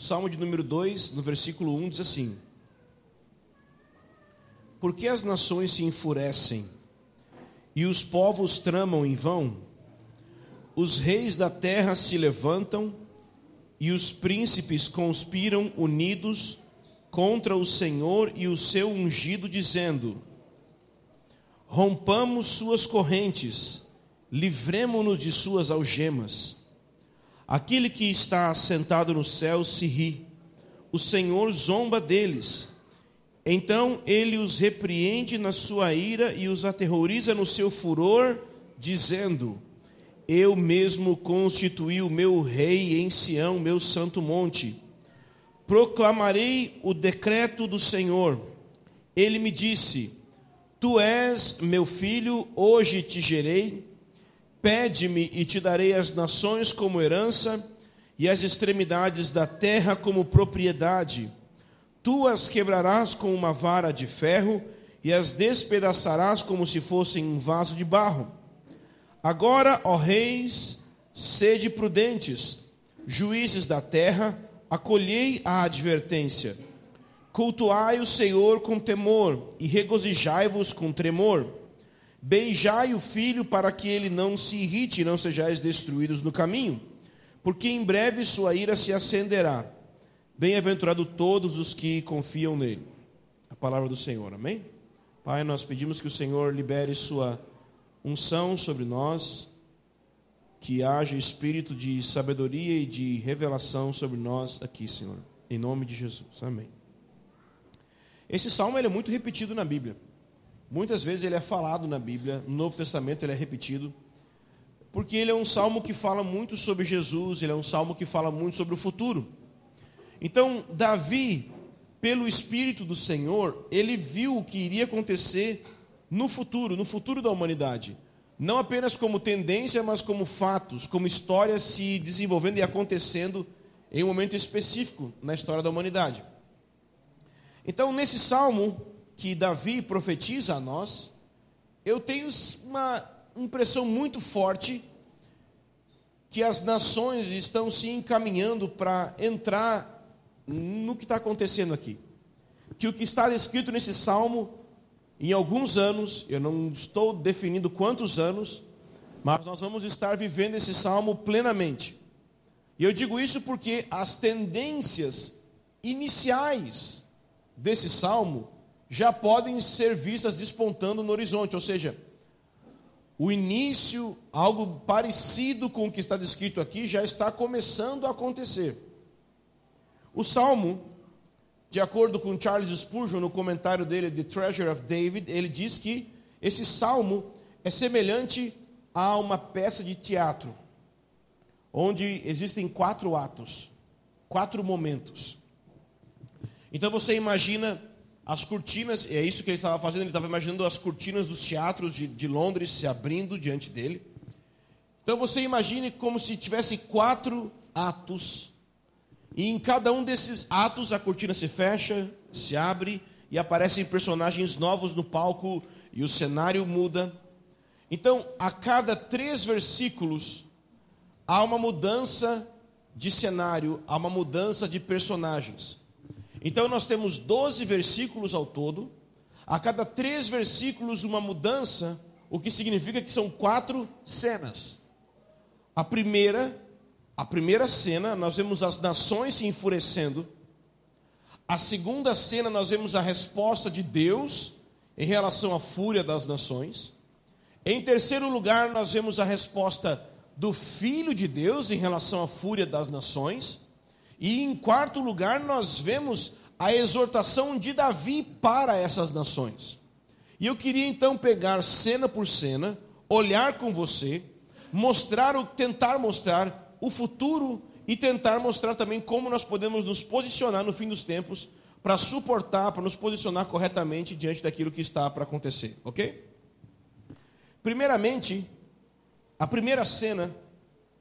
Salmo de número 2, no versículo 1, diz assim: Por que as nações se enfurecem e os povos tramam em vão? Os reis da terra se levantam e os príncipes conspiram unidos contra o Senhor e o seu ungido, dizendo: Rompamos suas correntes, livremo-nos de suas algemas. Aquele que está sentado no céu se ri, o Senhor zomba deles. Então ele os repreende na sua ira e os aterroriza no seu furor, dizendo: Eu mesmo constituí o meu rei em Sião, meu santo monte proclamarei o decreto do Senhor. Ele me disse: Tu és meu filho, hoje te gerei. Pede-me e te darei as nações como herança e as extremidades da terra como propriedade. Tu as quebrarás com uma vara de ferro e as despedaçarás como se fossem um vaso de barro. Agora, ó reis, sede prudentes, juízes da terra, acolhei a advertência. Cultuai o Senhor com temor e regozijai-vos com tremor. Beijai o filho para que ele não se irrite e não sejais destruídos no caminho, porque em breve sua ira se acenderá. Bem-aventurado todos os que confiam nele. A palavra do Senhor, amém? Pai, nós pedimos que o Senhor libere sua unção sobre nós, que haja espírito de sabedoria e de revelação sobre nós aqui, Senhor. Em nome de Jesus. Amém. Esse salmo é muito repetido na Bíblia. Muitas vezes ele é falado na Bíblia, no Novo Testamento ele é repetido, porque ele é um salmo que fala muito sobre Jesus, ele é um salmo que fala muito sobre o futuro. Então, Davi, pelo Espírito do Senhor, ele viu o que iria acontecer no futuro, no futuro da humanidade não apenas como tendência, mas como fatos, como histórias se desenvolvendo e acontecendo em um momento específico na história da humanidade. Então, nesse salmo que Davi profetiza a nós, eu tenho uma impressão muito forte que as nações estão se encaminhando para entrar no que está acontecendo aqui. Que o que está descrito nesse salmo em alguns anos, eu não estou definindo quantos anos, mas nós vamos estar vivendo esse salmo plenamente. E eu digo isso porque as tendências iniciais desse salmo já podem ser vistas despontando no horizonte, ou seja, o início, algo parecido com o que está descrito aqui, já está começando a acontecer. O salmo de acordo com Charles Spurgeon, no comentário dele de Treasure of David, ele diz que esse salmo é semelhante a uma peça de teatro, onde existem quatro atos, quatro momentos. Então você imagina as cortinas, é isso que ele estava fazendo, ele estava imaginando as cortinas dos teatros de, de Londres se abrindo diante dele. Então você imagine como se tivesse quatro atos e em cada um desses atos a cortina se fecha, se abre e aparecem personagens novos no palco e o cenário muda. Então, a cada três versículos há uma mudança de cenário, há uma mudança de personagens. Então, nós temos 12 versículos ao todo. A cada três versículos, uma mudança, o que significa que são quatro cenas. A primeira a primeira cena, nós vemos as nações se enfurecendo. A segunda cena, nós vemos a resposta de Deus em relação à fúria das nações. Em terceiro lugar, nós vemos a resposta do Filho de Deus em relação à fúria das nações. E em quarto lugar, nós vemos a exortação de Davi para essas nações. E eu queria então pegar cena por cena, olhar com você, mostrar o tentar mostrar o futuro e tentar mostrar também como nós podemos nos posicionar no fim dos tempos para suportar, para nos posicionar corretamente diante daquilo que está para acontecer, ok? Primeiramente, a primeira cena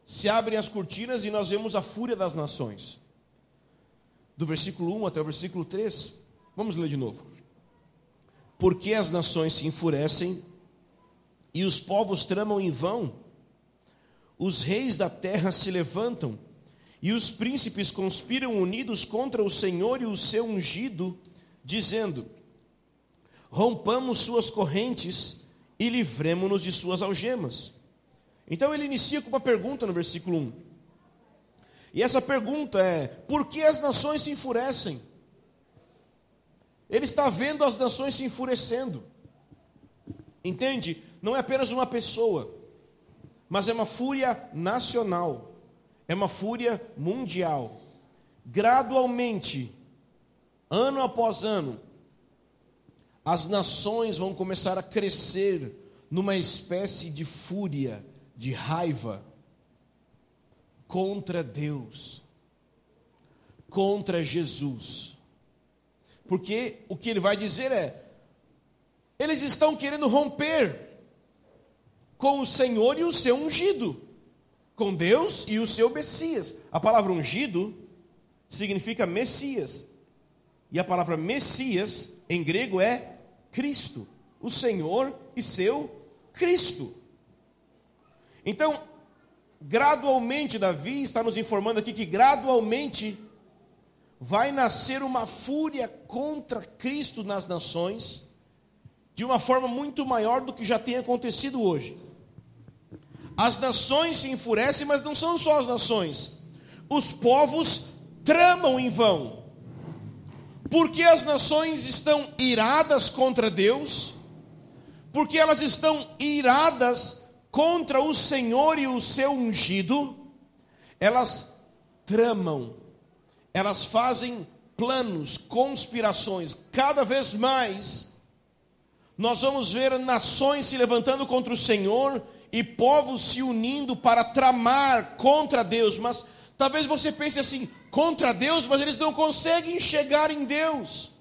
se abrem as cortinas e nós vemos a fúria das nações. Do versículo 1 até o versículo 3, vamos ler de novo. Porque as nações se enfurecem e os povos tramam em vão os reis da terra se levantam E os príncipes conspiram unidos contra o Senhor e o seu ungido, dizendo: Rompamos suas correntes e livremos-nos de suas algemas. Então ele inicia com uma pergunta no versículo 1. E essa pergunta é: por que as nações se enfurecem? Ele está vendo as nações se enfurecendo. Entende? Não é apenas uma pessoa, mas é uma fúria nacional, é uma fúria mundial. Gradualmente, ano após ano, as nações vão começar a crescer numa espécie de fúria, de raiva contra Deus, contra Jesus. Porque o que ele vai dizer é: eles estão querendo romper com o Senhor e o seu ungido, com Deus e o seu Messias. A palavra ungido significa Messias, e a palavra Messias em grego é Cristo, o Senhor e seu Cristo. Então, gradualmente, Davi está nos informando aqui que gradualmente vai nascer uma fúria contra Cristo nas nações, de uma forma muito maior do que já tem acontecido hoje. As nações se enfurecem, mas não são só as nações, os povos tramam em vão, porque as nações estão iradas contra Deus, porque elas estão iradas contra o Senhor e o seu ungido, elas tramam, elas fazem planos, conspirações, cada vez mais nós vamos ver nações se levantando contra o Senhor e povos se unindo para tramar contra Deus, mas talvez você pense assim, contra Deus, mas eles não conseguem chegar em Deus.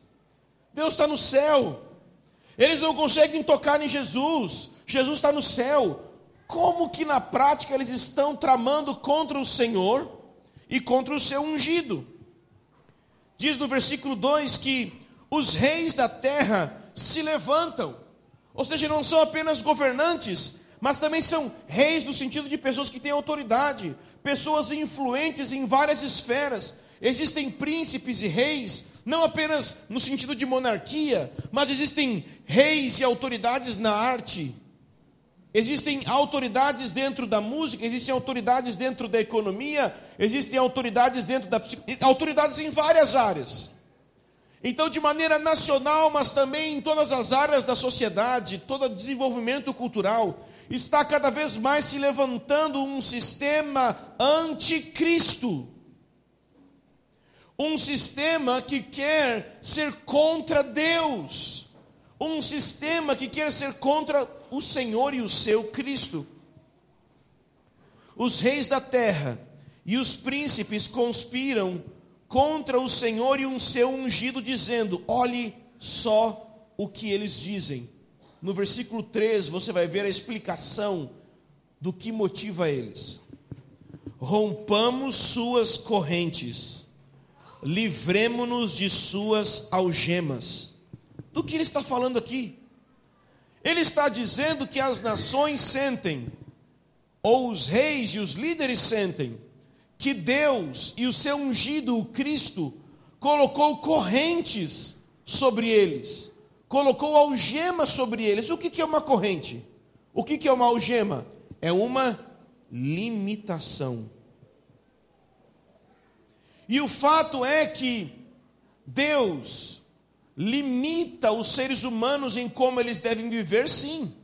Deus está no céu. Eles não conseguem tocar em Jesus. Jesus está no céu como que na prática eles estão tramando contra o Senhor e contra o seu ungido. Diz no versículo 2 que os reis da terra se levantam, ou seja, não são apenas governantes, mas também são reis no sentido de pessoas que têm autoridade, pessoas influentes em várias esferas. Existem príncipes e reis, não apenas no sentido de monarquia, mas existem reis e autoridades na arte, Existem autoridades dentro da música, existem autoridades dentro da economia, existem autoridades dentro da autoridades em várias áreas. Então, de maneira nacional, mas também em todas as áreas da sociedade, todo desenvolvimento cultural, está cada vez mais se levantando um sistema anticristo. Um sistema que quer ser contra Deus. Um sistema que quer ser contra o Senhor e o seu Cristo. Os reis da terra e os príncipes conspiram contra o Senhor e o seu ungido, dizendo: Olhe só o que eles dizem. No versículo 3 você vai ver a explicação do que motiva eles. Rompamos suas correntes, livremos-nos de suas algemas. Do que ele está falando aqui? Ele está dizendo que as nações sentem, ou os reis e os líderes sentem, que Deus e o seu ungido, o Cristo, colocou correntes sobre eles, colocou algemas sobre eles. O que é uma corrente? O que é uma algema? É uma limitação. E o fato é que Deus limita os seres humanos em como eles devem viver, sim.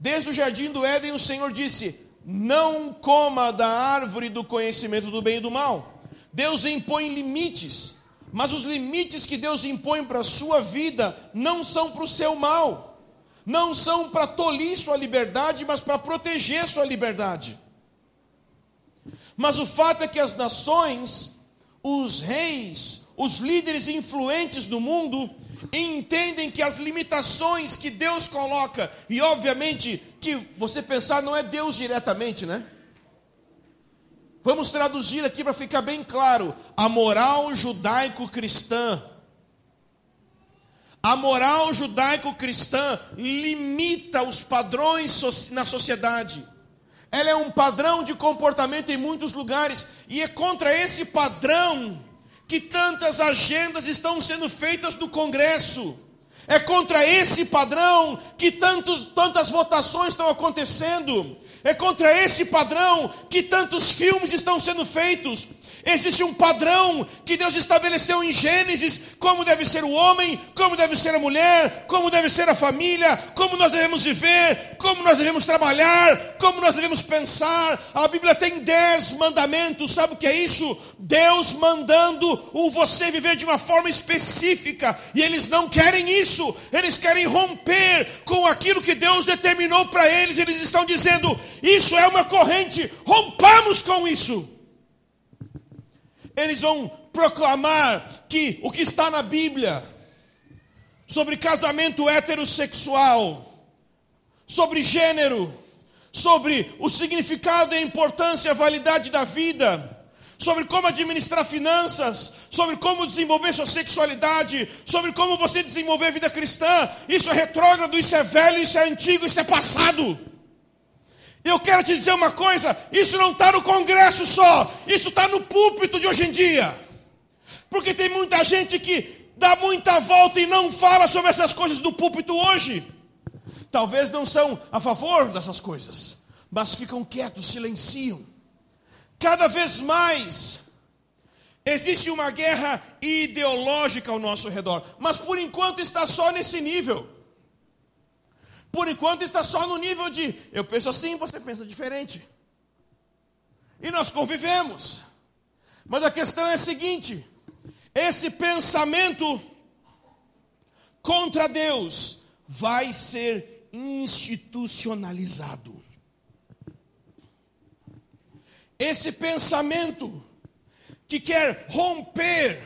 Desde o jardim do Éden, o Senhor disse: Não coma da árvore do conhecimento do bem e do mal. Deus impõe limites, mas os limites que Deus impõe para a sua vida não são para o seu mal, não são para tolir sua liberdade, mas para proteger sua liberdade. Mas o fato é que as nações, os reis, os líderes influentes do mundo entendem que as limitações que Deus coloca, e obviamente que você pensar não é Deus diretamente, né? Vamos traduzir aqui para ficar bem claro: a moral judaico-cristã. A moral judaico-cristã limita os padrões na sociedade, ela é um padrão de comportamento em muitos lugares, e é contra esse padrão que tantas agendas estão sendo feitas no Congresso. É contra esse padrão que tantos, tantas votações estão acontecendo. É contra esse padrão que tantos filmes estão sendo feitos. Existe um padrão que Deus estabeleceu em Gênesis: como deve ser o homem, como deve ser a mulher, como deve ser a família, como nós devemos viver, como nós devemos trabalhar, como nós devemos pensar. A Bíblia tem dez mandamentos, sabe o que é isso? Deus mandando o você viver de uma forma específica, e eles não querem isso, eles querem romper com aquilo que Deus determinou para eles. Eles estão dizendo: isso é uma corrente, rompamos com isso eles vão proclamar que o que está na Bíblia sobre casamento heterossexual, sobre gênero, sobre o significado e a importância e a validade da vida, sobre como administrar finanças, sobre como desenvolver sua sexualidade, sobre como você desenvolver a vida cristã. Isso é retrógrado, isso é velho, isso é antigo, isso é passado. Eu quero te dizer uma coisa: isso não está no Congresso só, isso está no púlpito de hoje em dia. Porque tem muita gente que dá muita volta e não fala sobre essas coisas do púlpito hoje. Talvez não são a favor dessas coisas, mas ficam quietos, silenciam. Cada vez mais existe uma guerra ideológica ao nosso redor, mas por enquanto está só nesse nível. Por enquanto está só no nível de eu penso assim, você pensa diferente. E nós convivemos. Mas a questão é a seguinte: esse pensamento contra Deus vai ser institucionalizado. Esse pensamento que quer romper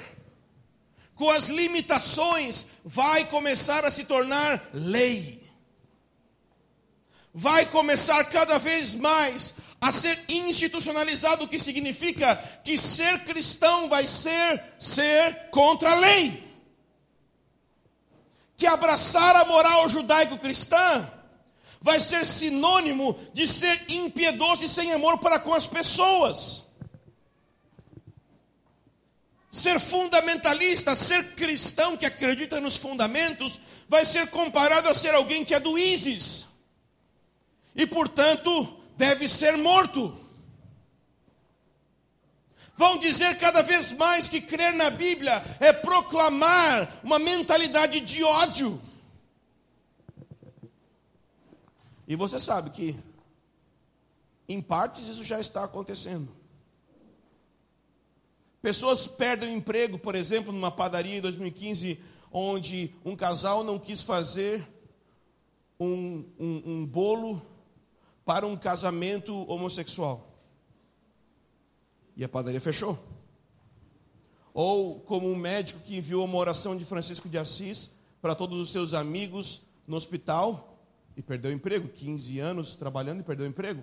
com as limitações vai começar a se tornar lei vai começar cada vez mais a ser institucionalizado, o que significa que ser cristão vai ser ser contra a lei. Que abraçar a moral judaico-cristã vai ser sinônimo de ser impiedoso e sem amor para com as pessoas. Ser fundamentalista, ser cristão que acredita nos fundamentos, vai ser comparado a ser alguém que é do ISIS e, portanto, deve ser morto. Vão dizer cada vez mais que crer na Bíblia é proclamar uma mentalidade de ódio. E você sabe que, em partes, isso já está acontecendo. Pessoas perdem o emprego, por exemplo, numa padaria em 2015, onde um casal não quis fazer um, um, um bolo para um casamento homossexual. E a padaria fechou. Ou como um médico que enviou uma oração de Francisco de Assis para todos os seus amigos no hospital e perdeu o emprego, 15 anos trabalhando e perdeu o emprego.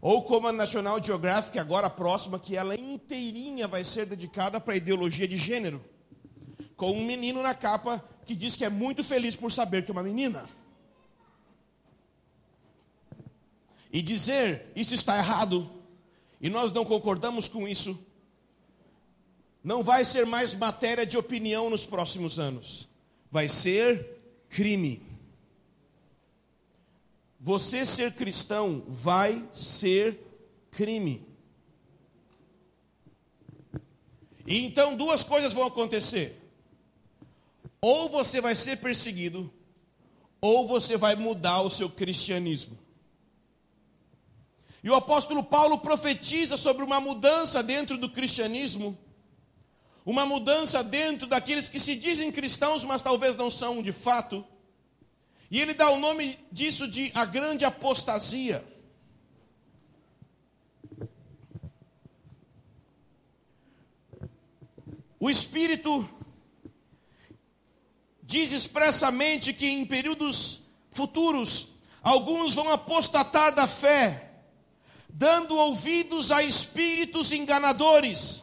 Ou como a National Geographic, agora próxima, que ela inteirinha vai ser dedicada para a ideologia de gênero. Com um menino na capa que diz que é muito feliz por saber que é uma menina. E dizer isso está errado, e nós não concordamos com isso, não vai ser mais matéria de opinião nos próximos anos, vai ser crime. Você ser cristão vai ser crime. E então duas coisas vão acontecer. Ou você vai ser perseguido, ou você vai mudar o seu cristianismo. E o apóstolo Paulo profetiza sobre uma mudança dentro do cristianismo, uma mudança dentro daqueles que se dizem cristãos, mas talvez não são de fato. E ele dá o nome disso de a grande apostasia. O Espírito diz expressamente que em períodos futuros alguns vão apostatar da fé, dando ouvidos a espíritos enganadores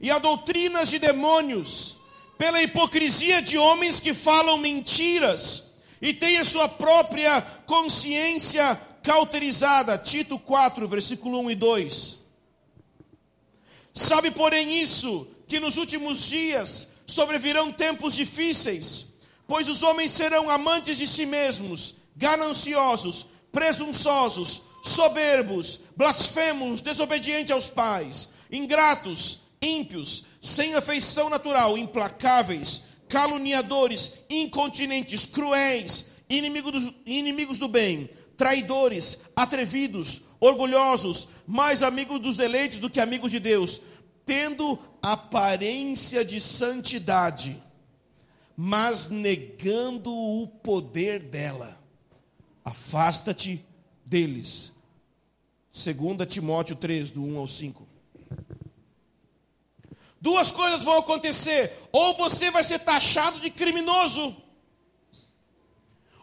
e a doutrinas de demônios, pela hipocrisia de homens que falam mentiras e tem a sua própria consciência cauterizada. Tito 4, versículo 1 e 2. Sabe, porém, isso, que nos últimos dias sobrevirão tempos difíceis, pois os homens serão amantes de si mesmos, gananciosos, presunçosos, soberbos, blasfemos, desobedientes aos pais, ingratos, ímpios, sem afeição natural, implacáveis, caluniadores, incontinentes, cruéis, inimigos inimigos do bem, traidores, atrevidos, orgulhosos, mais amigos dos deleites do que amigos de Deus, tendo aparência de santidade, mas negando o poder dela. Afasta-te deles. 2 Timóteo 3, do 1 ao 5. Duas coisas vão acontecer: ou você vai ser taxado de criminoso,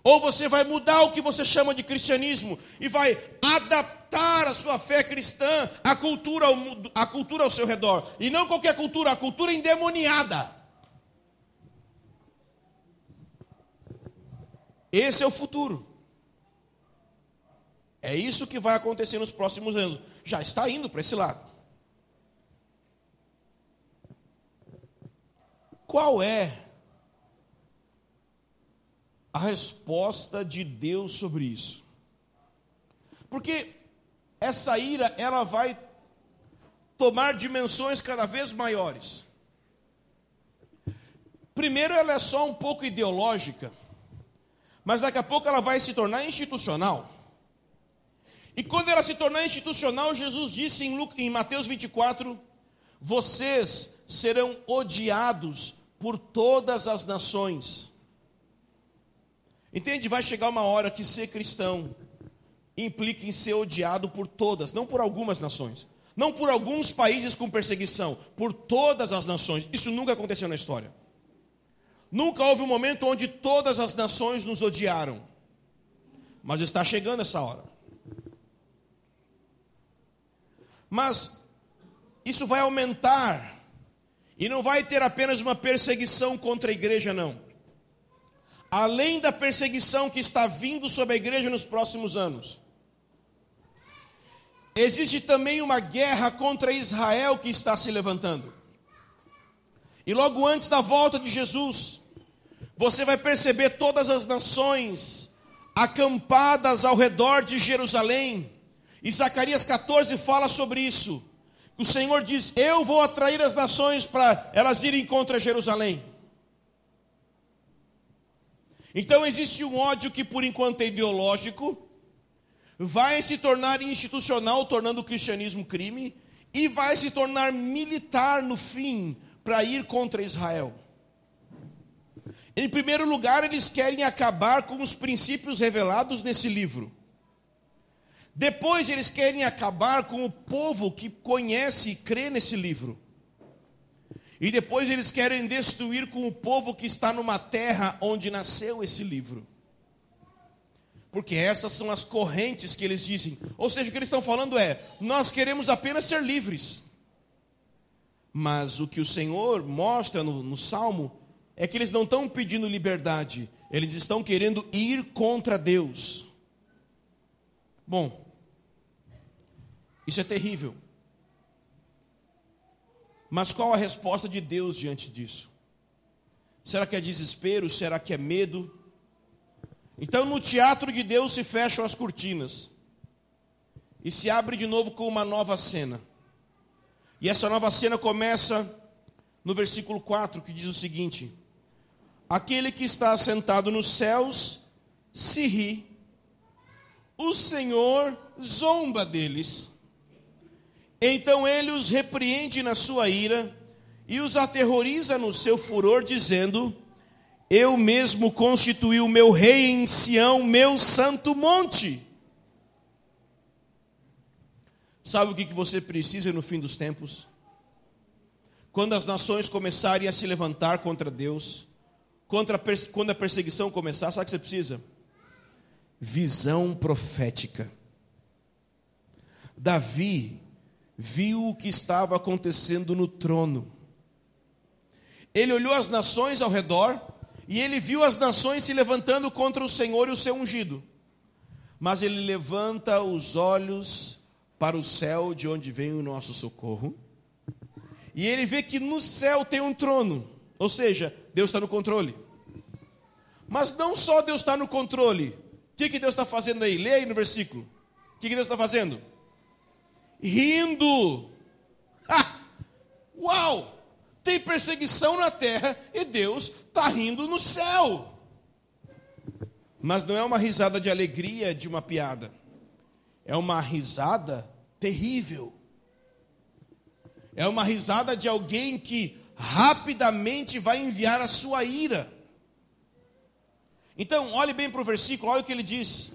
ou você vai mudar o que você chama de cristianismo e vai adaptar a sua fé cristã à cultura, à cultura ao seu redor. E não qualquer cultura, a cultura endemoniada. Esse é o futuro. É isso que vai acontecer nos próximos anos. Já está indo para esse lado. Qual é a resposta de Deus sobre isso? Porque essa ira, ela vai tomar dimensões cada vez maiores. Primeiro, ela é só um pouco ideológica, mas daqui a pouco ela vai se tornar institucional. E quando ela se tornar institucional, Jesus disse em, Lucas, em Mateus 24: Vocês serão odiados por todas as nações. Entende? Vai chegar uma hora que ser cristão implica em ser odiado por todas, não por algumas nações, não por alguns países com perseguição, por todas as nações. Isso nunca aconteceu na história. Nunca houve um momento onde todas as nações nos odiaram. Mas está chegando essa hora. Mas isso vai aumentar e não vai ter apenas uma perseguição contra a igreja, não. Além da perseguição que está vindo sobre a igreja nos próximos anos, existe também uma guerra contra Israel que está se levantando. E logo antes da volta de Jesus, você vai perceber todas as nações acampadas ao redor de Jerusalém. E Zacarias 14 fala sobre isso. O Senhor diz: Eu vou atrair as nações para elas irem contra Jerusalém. Então existe um ódio que por enquanto é ideológico, vai se tornar institucional, tornando o cristianismo crime, e vai se tornar militar no fim, para ir contra Israel. Em primeiro lugar, eles querem acabar com os princípios revelados nesse livro. Depois eles querem acabar com o povo que conhece e crê nesse livro. E depois eles querem destruir com o povo que está numa terra onde nasceu esse livro. Porque essas são as correntes que eles dizem. Ou seja, o que eles estão falando é: nós queremos apenas ser livres. Mas o que o Senhor mostra no, no Salmo é que eles não estão pedindo liberdade, eles estão querendo ir contra Deus. Bom, isso é terrível. Mas qual a resposta de Deus diante disso? Será que é desespero? Será que é medo? Então, no teatro de Deus se fecham as cortinas e se abre de novo com uma nova cena. E essa nova cena começa no versículo 4, que diz o seguinte: Aquele que está assentado nos céus se ri, o Senhor zomba deles. Então ele os repreende na sua ira e os aterroriza no seu furor, dizendo: Eu mesmo constituí o meu rei em Sião, meu santo monte. Sabe o que você precisa no fim dos tempos? Quando as nações começarem a se levantar contra Deus, contra a quando a perseguição começar, sabe o que você precisa? Visão profética. Davi viu o que estava acontecendo no trono. Ele olhou as nações ao redor e ele viu as nações se levantando contra o Senhor e o seu ungido. Mas ele levanta os olhos para o céu, de onde vem o nosso socorro. E ele vê que no céu tem um trono, ou seja, Deus está no controle. Mas não só Deus está no controle, o que, que Deus está fazendo aí? Leia aí no versículo. O que, que Deus está fazendo? Rindo. Ah, uau! Tem perseguição na terra e Deus está rindo no céu. Mas não é uma risada de alegria de uma piada. É uma risada terrível. É uma risada de alguém que rapidamente vai enviar a sua ira. Então, olhe bem para o versículo, olha o que ele diz.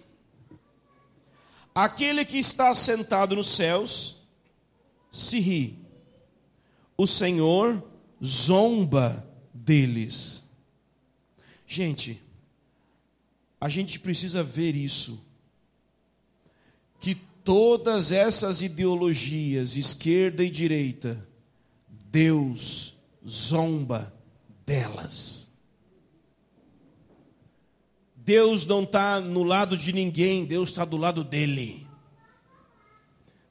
Aquele que está sentado nos céus se ri, o Senhor zomba deles. Gente, a gente precisa ver isso. Todas essas ideologias, esquerda e direita, Deus zomba delas. Deus não está no lado de ninguém, Deus está do lado dele.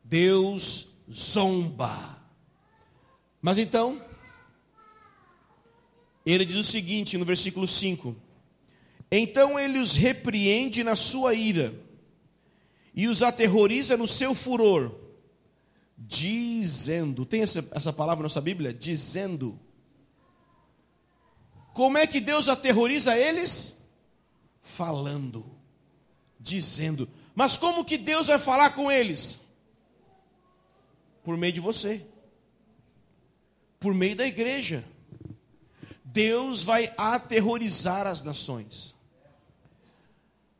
Deus zomba. Mas então, ele diz o seguinte no versículo 5: Então ele os repreende na sua ira e os aterroriza no seu furor, dizendo: tem essa, essa palavra na nossa Bíblia? Dizendo. Como é que Deus aterroriza eles? Falando, dizendo. Mas como que Deus vai falar com eles? Por meio de você, por meio da igreja. Deus vai aterrorizar as nações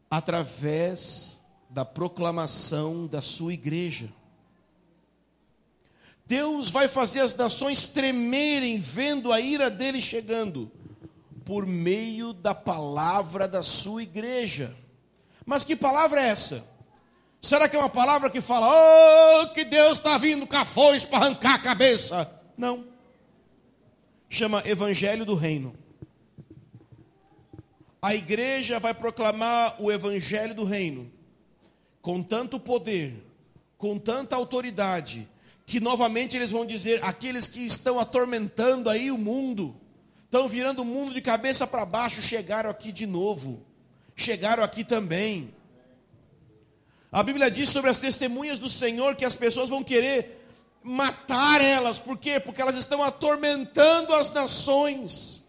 através da proclamação da sua igreja. Deus vai fazer as nações tremerem vendo a ira dele chegando por meio da palavra da sua igreja. Mas que palavra é essa? Será que é uma palavra que fala, oh, que Deus está vindo cafões para arrancar a cabeça? Não chama Evangelho do Reino. A igreja vai proclamar o Evangelho do Reino com tanto poder, com tanta autoridade, que novamente eles vão dizer: aqueles que estão atormentando aí o mundo, estão virando o mundo de cabeça para baixo, chegaram aqui de novo, chegaram aqui também. A Bíblia diz sobre as testemunhas do Senhor que as pessoas vão querer matar elas. Por quê? Porque elas estão atormentando as nações.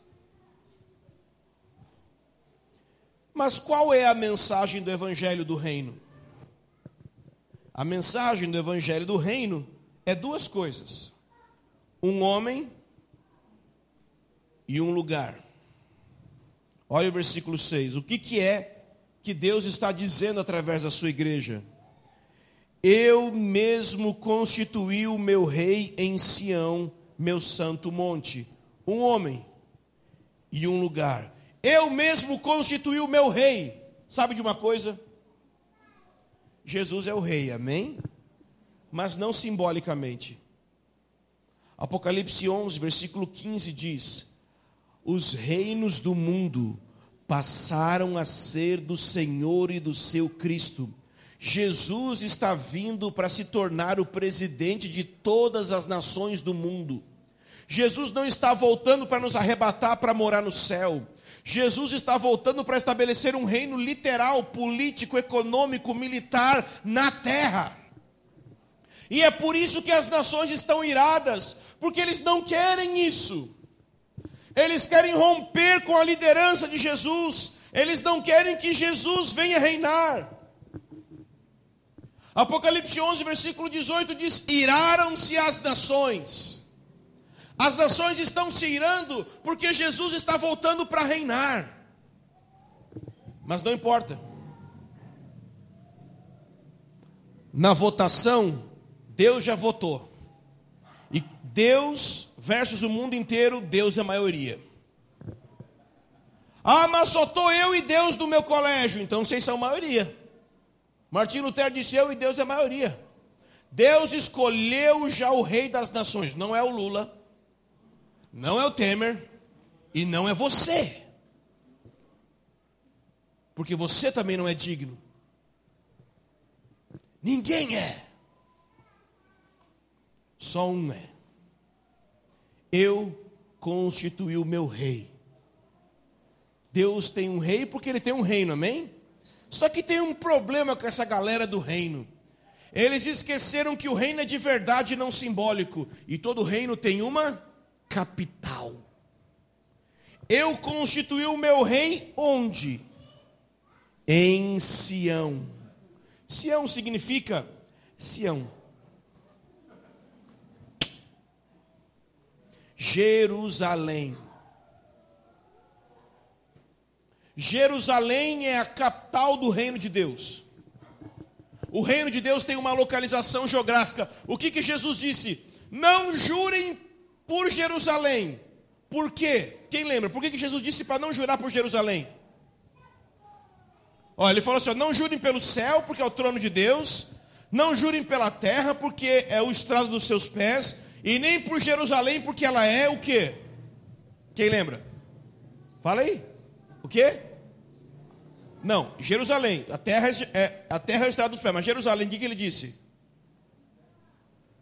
Mas qual é a mensagem do Evangelho do Reino? A mensagem do Evangelho do Reino é duas coisas: um homem e um lugar. Olha o versículo 6. O que, que é que Deus está dizendo através da sua igreja? Eu mesmo constituí o meu rei em Sião, meu santo monte. Um homem e um lugar. Eu mesmo constituí o meu rei. Sabe de uma coisa? Jesus é o rei, amém? Mas não simbolicamente. Apocalipse 11, versículo 15 diz: Os reinos do mundo passaram a ser do Senhor e do seu Cristo Jesus está vindo para se tornar o presidente de todas as nações do mundo. Jesus não está voltando para nos arrebatar para morar no céu. Jesus está voltando para estabelecer um reino literal, político, econômico, militar na terra. E é por isso que as nações estão iradas, porque eles não querem isso. Eles querem romper com a liderança de Jesus. Eles não querem que Jesus venha reinar. Apocalipse 11, versículo 18 diz: Iraram-se as nações. As nações estão se irando porque Jesus está voltando para reinar. Mas não importa. Na votação, Deus já votou. E Deus versus o mundo inteiro, Deus é maioria. Ah, mas só estou eu e Deus do meu colégio, então vocês são maioria. Martinho Lutero disse: Eu e Deus é a maioria. Deus escolheu já o rei das nações. Não é o Lula, não é o Temer e não é você. Porque você também não é digno. Ninguém é. Só um é. Eu constituí o meu rei. Deus tem um rei porque ele tem um reino, amém? Só que tem um problema com essa galera do reino. Eles esqueceram que o reino é de verdade, não simbólico. E todo reino tem uma capital. Eu constituí o meu rei onde? Em Sião. Sião significa Sião. Jerusalém. Jerusalém é a capital do reino de Deus. O reino de Deus tem uma localização geográfica. O que, que Jesus disse? Não jurem por Jerusalém. Por quê? Quem lembra? Por que, que Jesus disse para não jurar por Jerusalém? Olha, ele falou assim: ó, não jurem pelo céu, porque é o trono de Deus. Não jurem pela terra, porque é o estrado dos seus pés. E nem por Jerusalém, porque ela é o quê? Quem lembra? Fala aí. O quê? Não, Jerusalém. A terra é, a terra é o estrado dos pés. Mas Jerusalém, o que, que ele disse?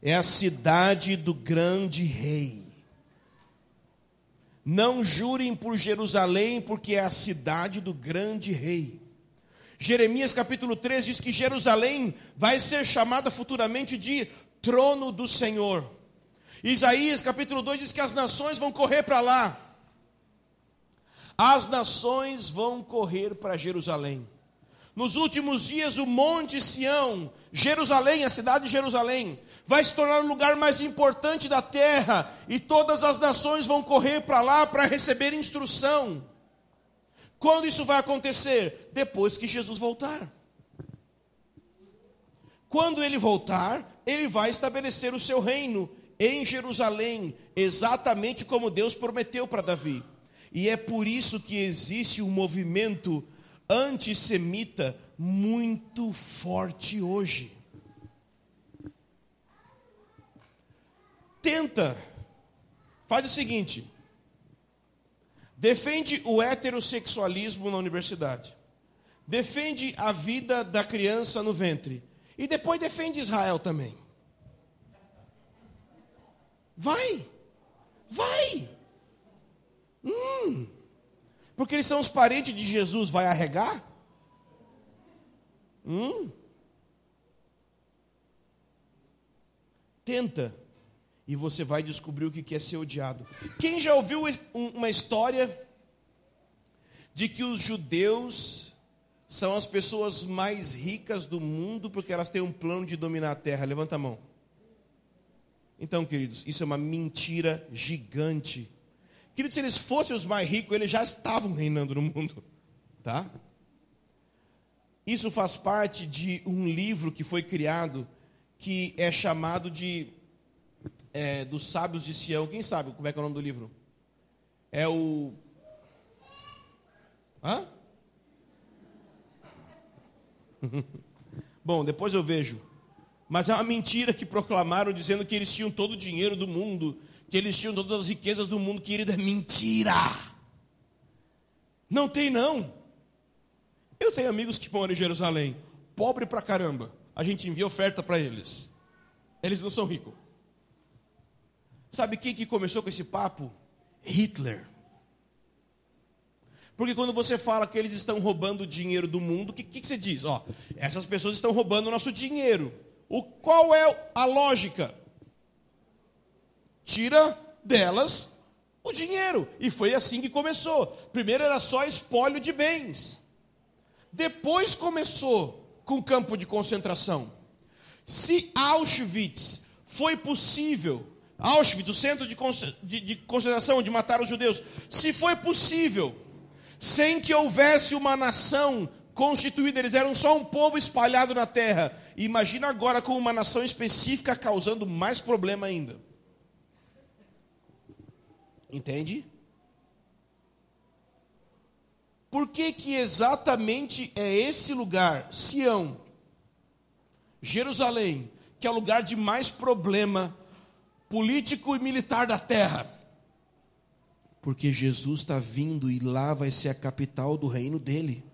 É a cidade do grande rei. Não jurem por Jerusalém, porque é a cidade do grande rei. Jeremias capítulo 3 diz que Jerusalém vai ser chamada futuramente de trono do Senhor. Isaías capítulo 2 diz que as nações vão correr para lá. As nações vão correr para Jerusalém. Nos últimos dias, o Monte Sião, Jerusalém, a cidade de Jerusalém, vai se tornar o lugar mais importante da terra, e todas as nações vão correr para lá para receber instrução. Quando isso vai acontecer? Depois que Jesus voltar. Quando ele voltar, ele vai estabelecer o seu reino em Jerusalém, exatamente como Deus prometeu para Davi. E é por isso que existe um movimento antissemita muito forte hoje. Tenta, faz o seguinte: defende o heterossexualismo na universidade, defende a vida da criança no ventre, e depois defende Israel também. Vai, vai. Hum, porque eles são os parentes de Jesus, vai arregar? Hum. Tenta, e você vai descobrir o que é ser odiado. Quem já ouviu uma história de que os judeus são as pessoas mais ricas do mundo porque elas têm um plano de dominar a terra? Levanta a mão. Então, queridos, isso é uma mentira gigante. Queridos, se eles fossem os mais ricos, eles já estavam reinando no mundo, tá? Isso faz parte de um livro que foi criado que é chamado de é, dos sábios de Sião. Quem sabe como é que é o nome do livro? É o Hã? Bom, depois eu vejo. Mas é uma mentira que proclamaram dizendo que eles tinham todo o dinheiro do mundo, que eles tinham todas as riquezas do mundo, querido, é mentira. Não tem não. Eu tenho amigos que moram em Jerusalém, pobre pra caramba. A gente envia oferta para eles. Eles não são ricos. Sabe quem que começou com esse papo? Hitler. Porque quando você fala que eles estão roubando o dinheiro do mundo, o que, que, que, você diz? Ó, essas pessoas estão roubando o nosso dinheiro. O, qual é a lógica? Tira delas o dinheiro. E foi assim que começou. Primeiro era só espólio de bens. Depois começou com o campo de concentração. Se Auschwitz foi possível, Auschwitz, o centro de, de, de concentração onde mataram os judeus, se foi possível, sem que houvesse uma nação constituída, eles eram só um povo espalhado na terra. Imagina agora com uma nação específica causando mais problema ainda. Entende? Por que, que exatamente é esse lugar, Sião, Jerusalém, que é o lugar de mais problema político e militar da terra? Porque Jesus está vindo e lá vai ser a capital do reino dele.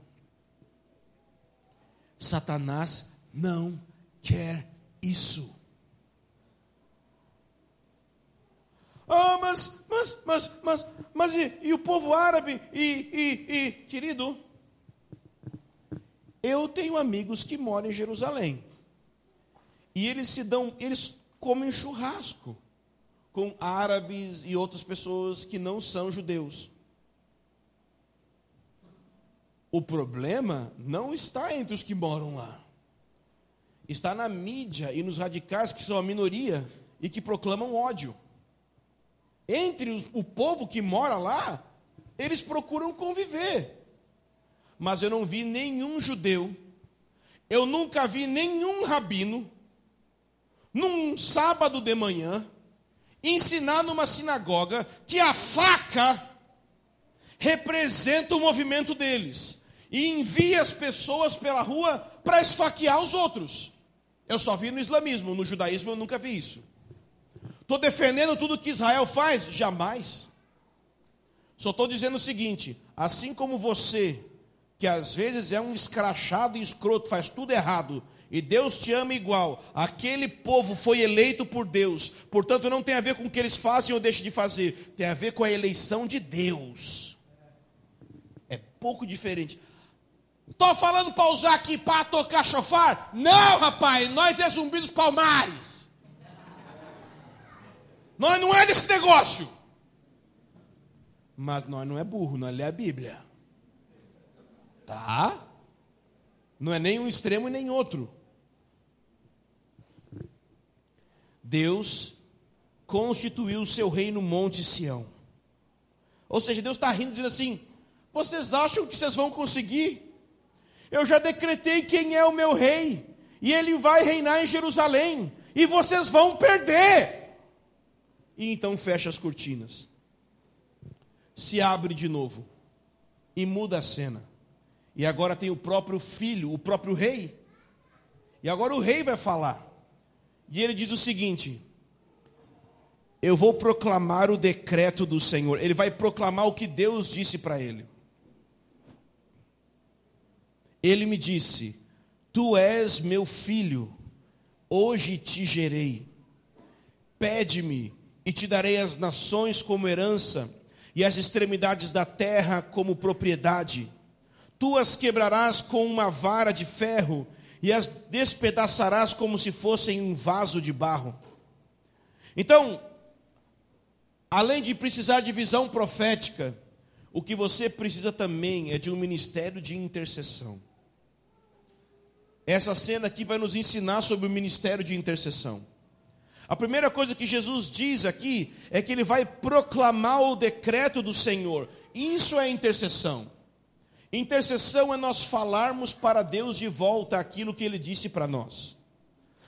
Satanás não quer isso. Ah, mas, mas, mas, mas, mas e, e o povo árabe? E, e, e, querido, eu tenho amigos que moram em Jerusalém. E eles se dão, eles comem churrasco com árabes e outras pessoas que não são judeus. O problema não está entre os que moram lá. Está na mídia e nos radicais que são a minoria e que proclamam ódio. Entre os, o povo que mora lá, eles procuram conviver. Mas eu não vi nenhum judeu, eu nunca vi nenhum rabino, num sábado de manhã, ensinar numa sinagoga que a faca representa o movimento deles e envia as pessoas pela rua para esfaquear os outros. Eu só vi no islamismo, no judaísmo eu nunca vi isso. Estou defendendo tudo que Israel faz? Jamais. Só estou dizendo o seguinte: assim como você, que às vezes é um escrachado e escroto, faz tudo errado, e Deus te ama igual, aquele povo foi eleito por Deus, portanto não tem a ver com o que eles fazem ou deixam de fazer, tem a ver com a eleição de Deus. É pouco diferente. Estou falando para usar aqui para tocar chofar? Não, rapaz, nós é zumbi dos palmares. Nós não é desse negócio. Mas nós não é burro, nós lê a Bíblia. Tá? Não é nem um extremo e nem outro. Deus constituiu o seu reino no Monte Sião. Ou seja, Deus está rindo, dizendo assim: vocês acham que vocês vão conseguir? Eu já decretei quem é o meu rei, e ele vai reinar em Jerusalém, e vocês vão perder e então fecha as cortinas. Se abre de novo e muda a cena. E agora tem o próprio filho, o próprio rei. E agora o rei vai falar. E ele diz o seguinte: Eu vou proclamar o decreto do Senhor. Ele vai proclamar o que Deus disse para ele. Ele me disse: Tu és meu filho, hoje te gerei. Pede-me e te darei as nações como herança, e as extremidades da terra como propriedade. Tu as quebrarás com uma vara de ferro, e as despedaçarás como se fossem um vaso de barro. Então, além de precisar de visão profética, o que você precisa também é de um ministério de intercessão. Essa cena aqui vai nos ensinar sobre o ministério de intercessão. A primeira coisa que Jesus diz aqui é que ele vai proclamar o decreto do Senhor. Isso é intercessão. Intercessão é nós falarmos para Deus de volta aquilo que ele disse para nós.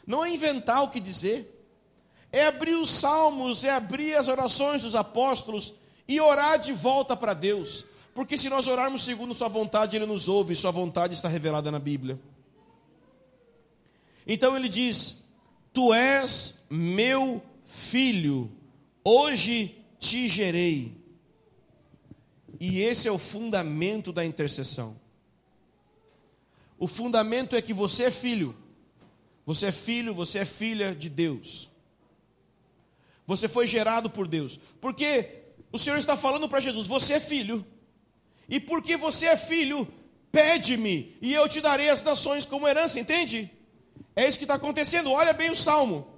Não é inventar o que dizer. É abrir os salmos, é abrir as orações dos apóstolos e orar de volta para Deus. Porque se nós orarmos segundo Sua vontade, Ele nos ouve, Sua vontade está revelada na Bíblia. Então ele diz: Tu és meu filho, hoje te gerei. E esse é o fundamento da intercessão. O fundamento é que você é filho. Você é filho, você é filha de Deus. Você foi gerado por Deus. Porque o Senhor está falando para Jesus: você é filho. E porque você é filho, pede-me, e eu te darei as nações como herança, entende? É isso que está acontecendo. Olha bem o salmo.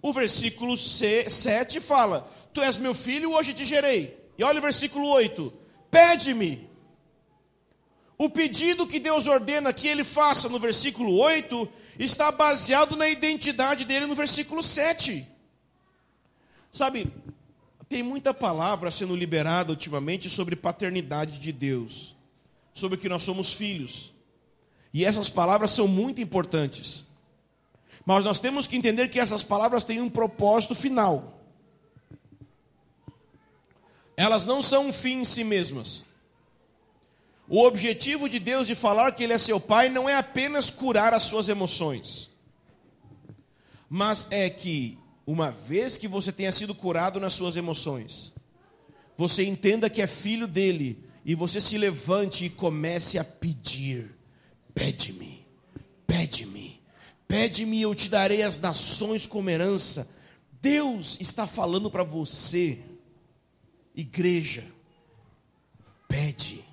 O versículo 7 fala: Tu és meu filho, hoje te gerei. E olha o versículo 8: Pede-me. O pedido que Deus ordena que ele faça no versículo 8 está baseado na identidade dele no versículo 7. Sabe, tem muita palavra sendo liberada ultimamente sobre paternidade de Deus, sobre que nós somos filhos. E essas palavras são muito importantes. Mas nós temos que entender que essas palavras têm um propósito final. Elas não são um fim em si mesmas. O objetivo de Deus de falar que Ele é seu Pai não é apenas curar as suas emoções, mas é que, uma vez que você tenha sido curado nas suas emoções, você entenda que é filho dele e você se levante e comece a pedir Pede-me, Pede-me, pede-me eu te darei as nações como herança. Deus está falando para você, igreja, pede.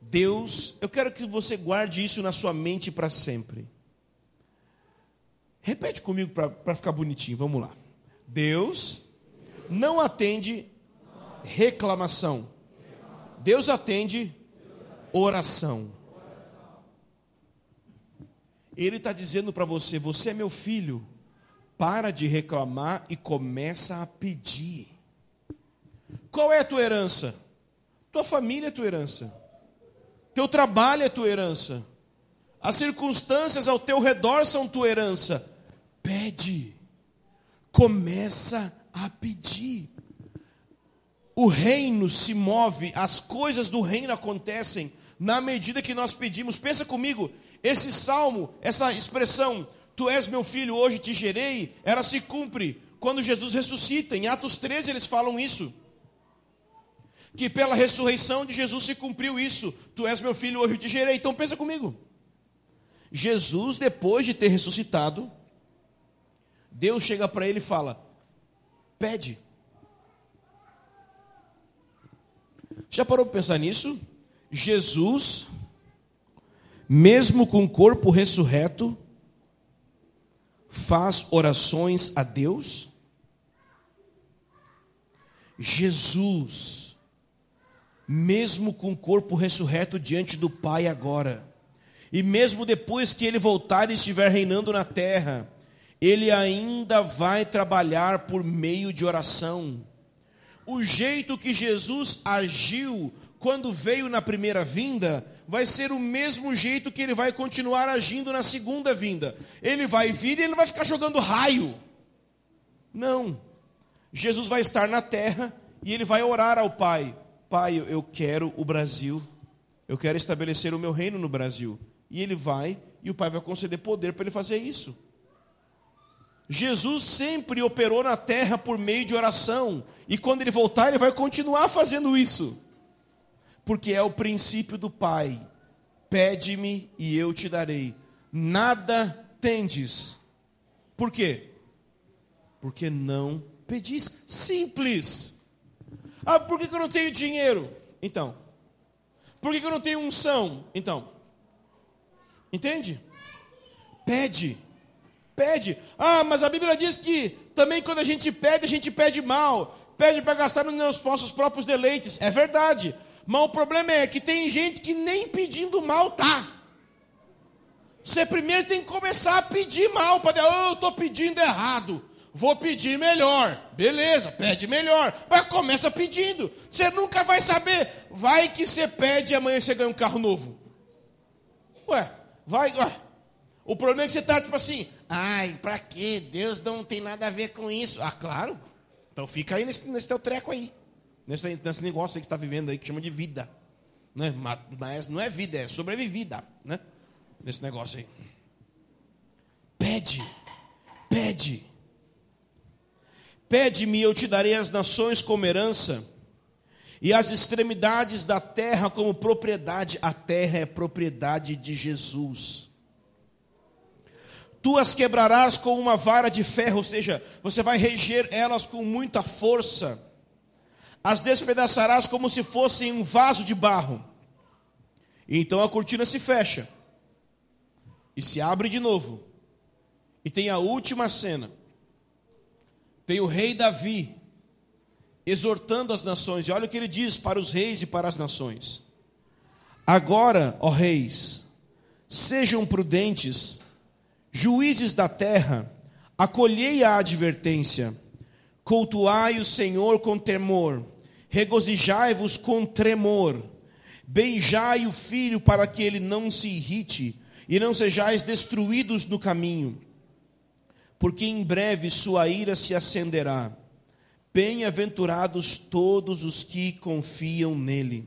Deus, eu quero que você guarde isso na sua mente para sempre. Repete comigo para ficar bonitinho, vamos lá. Deus não atende reclamação. Deus atende oração. Ele está dizendo para você: você é meu filho, para de reclamar e começa a pedir. Qual é a tua herança? Tua família é tua herança. Teu trabalho é tua herança. As circunstâncias ao teu redor são tua herança. Pede. Começa a pedir. O reino se move, as coisas do reino acontecem na medida que nós pedimos. Pensa comigo, esse salmo, essa expressão, tu és meu filho, hoje te gerei, ela se cumpre quando Jesus ressuscita. Em Atos 13 eles falam isso. Que pela ressurreição de Jesus se cumpriu isso. Tu és meu filho, hoje te gerei. Então pensa comigo. Jesus, depois de ter ressuscitado, Deus chega para ele e fala: Pede. Já parou para pensar nisso? Jesus, mesmo com o corpo ressurreto, faz orações a Deus? Jesus, mesmo com o corpo ressurreto diante do Pai agora, e mesmo depois que ele voltar e estiver reinando na terra, ele ainda vai trabalhar por meio de oração o jeito que Jesus agiu quando veio na primeira vinda, vai ser o mesmo jeito que ele vai continuar agindo na segunda vinda. Ele vai vir e ele vai ficar jogando raio. Não. Jesus vai estar na terra e ele vai orar ao Pai: Pai, eu quero o Brasil. Eu quero estabelecer o meu reino no Brasil. E ele vai e o Pai vai conceder poder para ele fazer isso. Jesus sempre operou na terra por meio de oração, e quando ele voltar, ele vai continuar fazendo isso, porque é o princípio do Pai: pede-me e eu te darei, nada tendes. Por quê? Porque não pedis. Simples. Ah, por que, eu não tenho dinheiro? Então. Por que eu não tenho unção? Então. Entende? Pede. Pede. Ah, mas a Bíblia diz que também quando a gente pede, a gente pede mal. Pede para gastar nos nossos próprios deleites. É verdade. Mas o problema é que tem gente que nem pedindo mal tá. Você primeiro tem que começar a pedir mal para oh, eu estou pedindo errado. Vou pedir melhor. Beleza, pede melhor. Mas começa pedindo. Você nunca vai saber. Vai que você pede e amanhã você ganha um carro novo. Ué, vai. Ué. O problema é que você está tipo assim, ai, para quê? Deus não tem nada a ver com isso. Ah, claro. Então fica aí nesse, nesse teu treco aí. Nesse, nesse negócio aí que está vivendo aí, que chama de vida. Né? Mas não é vida, é sobrevivida. Né? Nesse negócio aí. Pede, pede. Pede-me, eu te darei as nações como herança, e as extremidades da terra como propriedade. A terra é propriedade de Jesus tu as quebrarás com uma vara de ferro, ou seja, você vai reger elas com muita força, as despedaçarás como se fossem um vaso de barro. E então a cortina se fecha e se abre de novo. E tem a última cena. Tem o rei Davi exortando as nações, e olha o que ele diz para os reis e para as nações: Agora, ó reis, sejam prudentes Juízes da terra, acolhei a advertência, cultuai o Senhor com temor, regozijai-vos com tremor, beijai o filho para que ele não se irrite e não sejais destruídos no caminho, porque em breve sua ira se acenderá. Bem-aventurados todos os que confiam nele.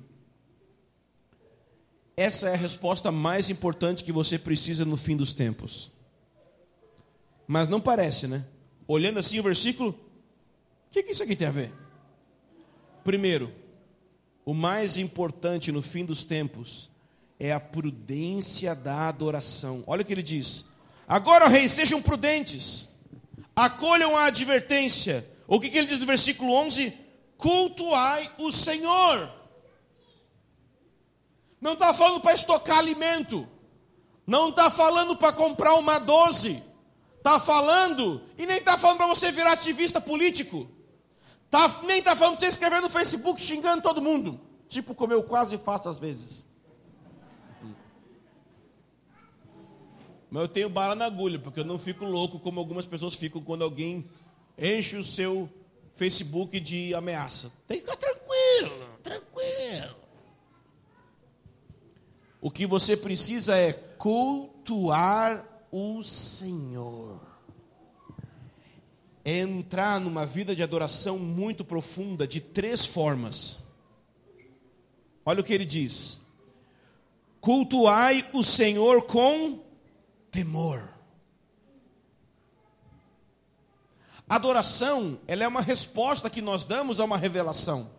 Essa é a resposta mais importante que você precisa no fim dos tempos. Mas não parece, né? Olhando assim o versículo, que, que isso aqui tem a ver? Primeiro, o mais importante no fim dos tempos é a prudência da adoração. Olha o que ele diz: Agora, reis, sejam prudentes, acolham a advertência. O que, que ele diz no versículo 11? Cultuai o Senhor. Não está falando para estocar alimento, não está falando para comprar uma 12, está falando, e nem está falando para você virar ativista político, tá, nem está falando para você escrever no Facebook xingando todo mundo, tipo como eu quase faço às vezes. Mas eu tenho bala na agulha, porque eu não fico louco como algumas pessoas ficam quando alguém enche o seu Facebook de ameaça. Tem que ficar tranquilo, tranquilo. O que você precisa é cultuar o Senhor. É entrar numa vida de adoração muito profunda de três formas. Olha o que ele diz: cultuai o Senhor com temor. Adoração, ela é uma resposta que nós damos a uma revelação.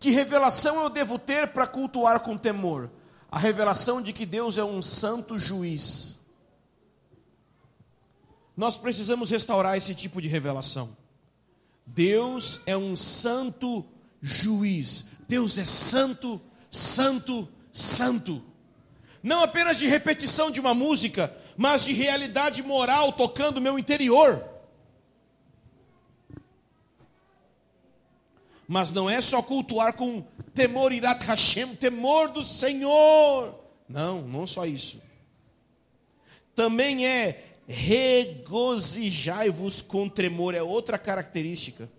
Que revelação eu devo ter para cultuar com temor? A revelação de que Deus é um santo juiz. Nós precisamos restaurar esse tipo de revelação. Deus é um santo juiz. Deus é santo, santo, santo não apenas de repetição de uma música, mas de realidade moral tocando o meu interior. Mas não é só cultuar com temor irat Hashem, temor do Senhor. Não, não só isso. Também é regozijai-vos com tremor, é outra característica.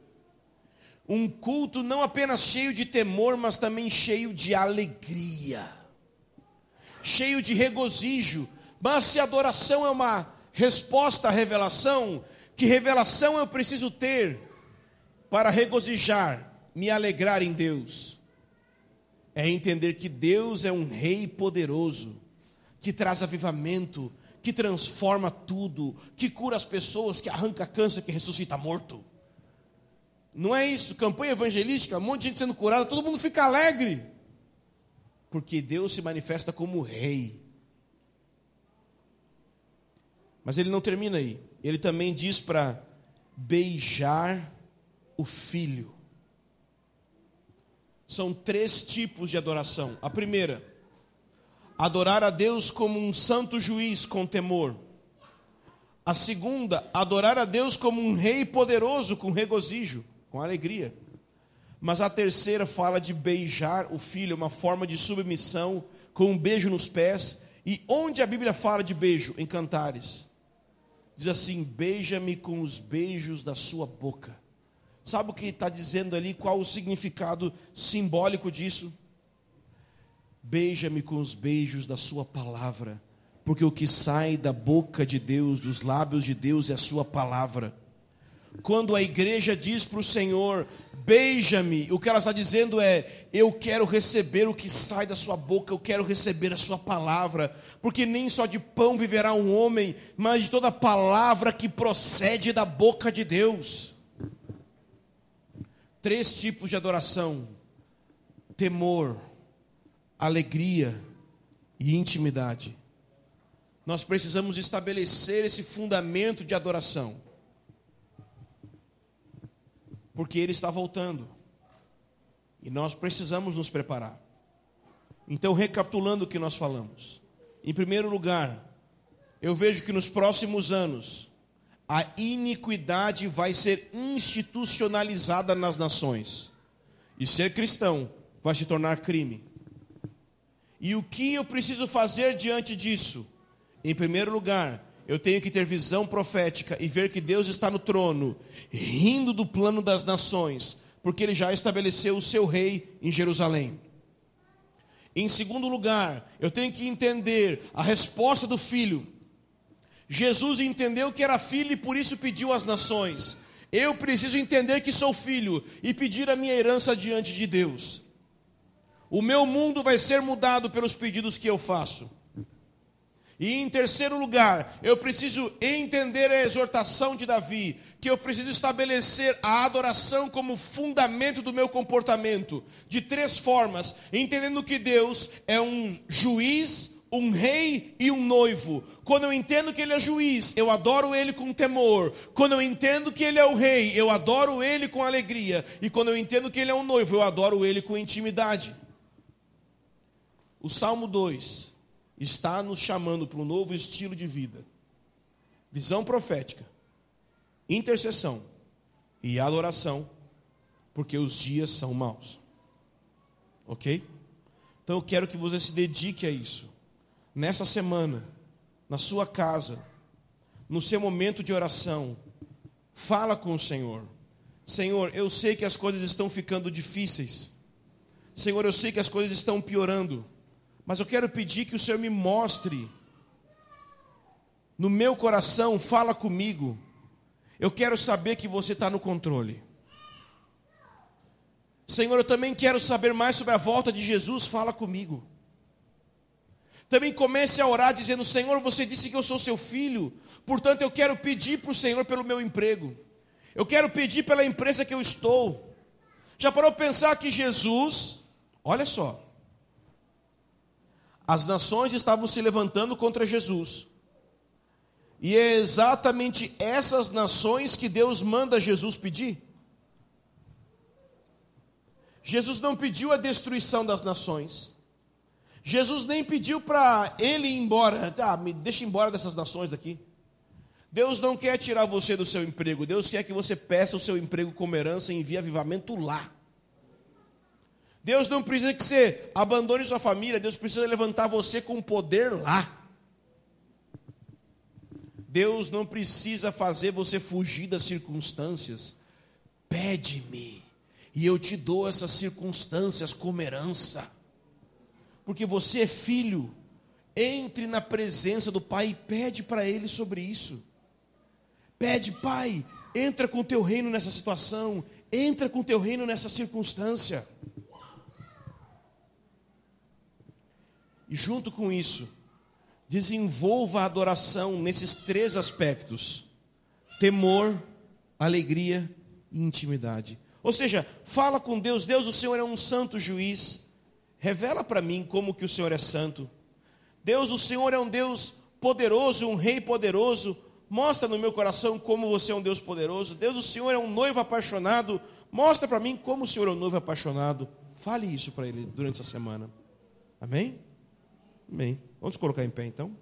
Um culto não apenas cheio de temor, mas também cheio de alegria cheio de regozijo. Mas se adoração é uma resposta à revelação, que revelação eu preciso ter para regozijar, me alegrar em Deus? É entender que Deus é um rei poderoso, que traz avivamento, que transforma tudo, que cura as pessoas, que arranca câncer, que ressuscita morto. Não é isso, campanha evangelística, um monte de gente sendo curada, todo mundo fica alegre porque Deus se manifesta como rei. Mas ele não termina aí. Ele também diz para beijar o filho. São três tipos de adoração. A primeira, adorar a Deus como um santo juiz com temor. A segunda, adorar a Deus como um rei poderoso com regozijo, com alegria. Mas a terceira fala de beijar o filho, uma forma de submissão, com um beijo nos pés. E onde a Bíblia fala de beijo? Em Cantares. Diz assim: beija-me com os beijos da sua boca. Sabe o que está dizendo ali? Qual o significado simbólico disso? Beija-me com os beijos da sua palavra, porque o que sai da boca de Deus, dos lábios de Deus, é a sua palavra. Quando a igreja diz para o Senhor, beija-me, o que ela está dizendo é: eu quero receber o que sai da sua boca, eu quero receber a sua palavra, porque nem só de pão viverá um homem, mas de toda palavra que procede da boca de Deus. Três tipos de adoração: temor, alegria e intimidade. Nós precisamos estabelecer esse fundamento de adoração porque ele está voltando. E nós precisamos nos preparar. Então, recapitulando o que nós falamos. Em primeiro lugar, eu vejo que nos próximos anos, a iniquidade vai ser institucionalizada nas nações. E ser cristão vai se tornar crime. E o que eu preciso fazer diante disso? Em primeiro lugar, eu tenho que ter visão profética e ver que Deus está no trono, rindo do plano das nações, porque Ele já estabeleceu o seu rei em Jerusalém. Em segundo lugar, eu tenho que entender a resposta do filho. Jesus entendeu que era filho e por isso pediu às nações. Eu preciso entender que sou filho e pedir a minha herança diante de Deus. O meu mundo vai ser mudado pelos pedidos que eu faço. E em terceiro lugar, eu preciso entender a exortação de Davi, que eu preciso estabelecer a adoração como fundamento do meu comportamento, de três formas, entendendo que Deus é um juiz, um rei e um noivo. Quando eu entendo que ele é juiz, eu adoro ele com temor. Quando eu entendo que ele é o rei, eu adoro ele com alegria. E quando eu entendo que ele é um noivo, eu adoro ele com intimidade. O Salmo 2 está nos chamando para um novo estilo de vida. Visão profética, intercessão e adoração, porque os dias são maus. Ok? Então eu quero que você se dedique a isso. Nessa semana, na sua casa, no seu momento de oração, fala com o Senhor. Senhor, eu sei que as coisas estão ficando difíceis. Senhor, eu sei que as coisas estão piorando. Mas eu quero pedir que o Senhor me mostre no meu coração, fala comigo. Eu quero saber que você está no controle. Senhor, eu também quero saber mais sobre a volta de Jesus, fala comigo. Também comece a orar dizendo: Senhor, você disse que eu sou seu filho, portanto eu quero pedir para o Senhor pelo meu emprego, eu quero pedir pela empresa que eu estou. Já parou pensar que Jesus, olha só, as nações estavam se levantando contra Jesus. E é exatamente essas nações que Deus manda Jesus pedir. Jesus não pediu a destruição das nações. Jesus nem pediu para ele ir embora. Ah, me deixa embora dessas nações daqui. Deus não quer tirar você do seu emprego. Deus quer que você peça o seu emprego como herança e envie avivamento lá. Deus não precisa que você abandone sua família, Deus precisa levantar você com poder lá. Deus não precisa fazer você fugir das circunstâncias. Pede-me, e eu te dou essas circunstâncias como herança. Porque você é filho. Entre na presença do Pai e pede para Ele sobre isso. Pede, Pai, entra com o teu reino nessa situação, entra com o teu reino nessa circunstância. E junto com isso, desenvolva a adoração nesses três aspectos: temor, alegria e intimidade. Ou seja, fala com Deus, Deus, o Senhor é um santo juiz. Revela para mim como que o Senhor é santo. Deus, o Senhor é um Deus poderoso, um rei poderoso. Mostra no meu coração como você é um Deus poderoso. Deus, o Senhor é um noivo apaixonado. Mostra para mim como o Senhor é um noivo apaixonado. Fale isso para ele durante essa semana. Amém? Amém. Vamos colocar em pé então.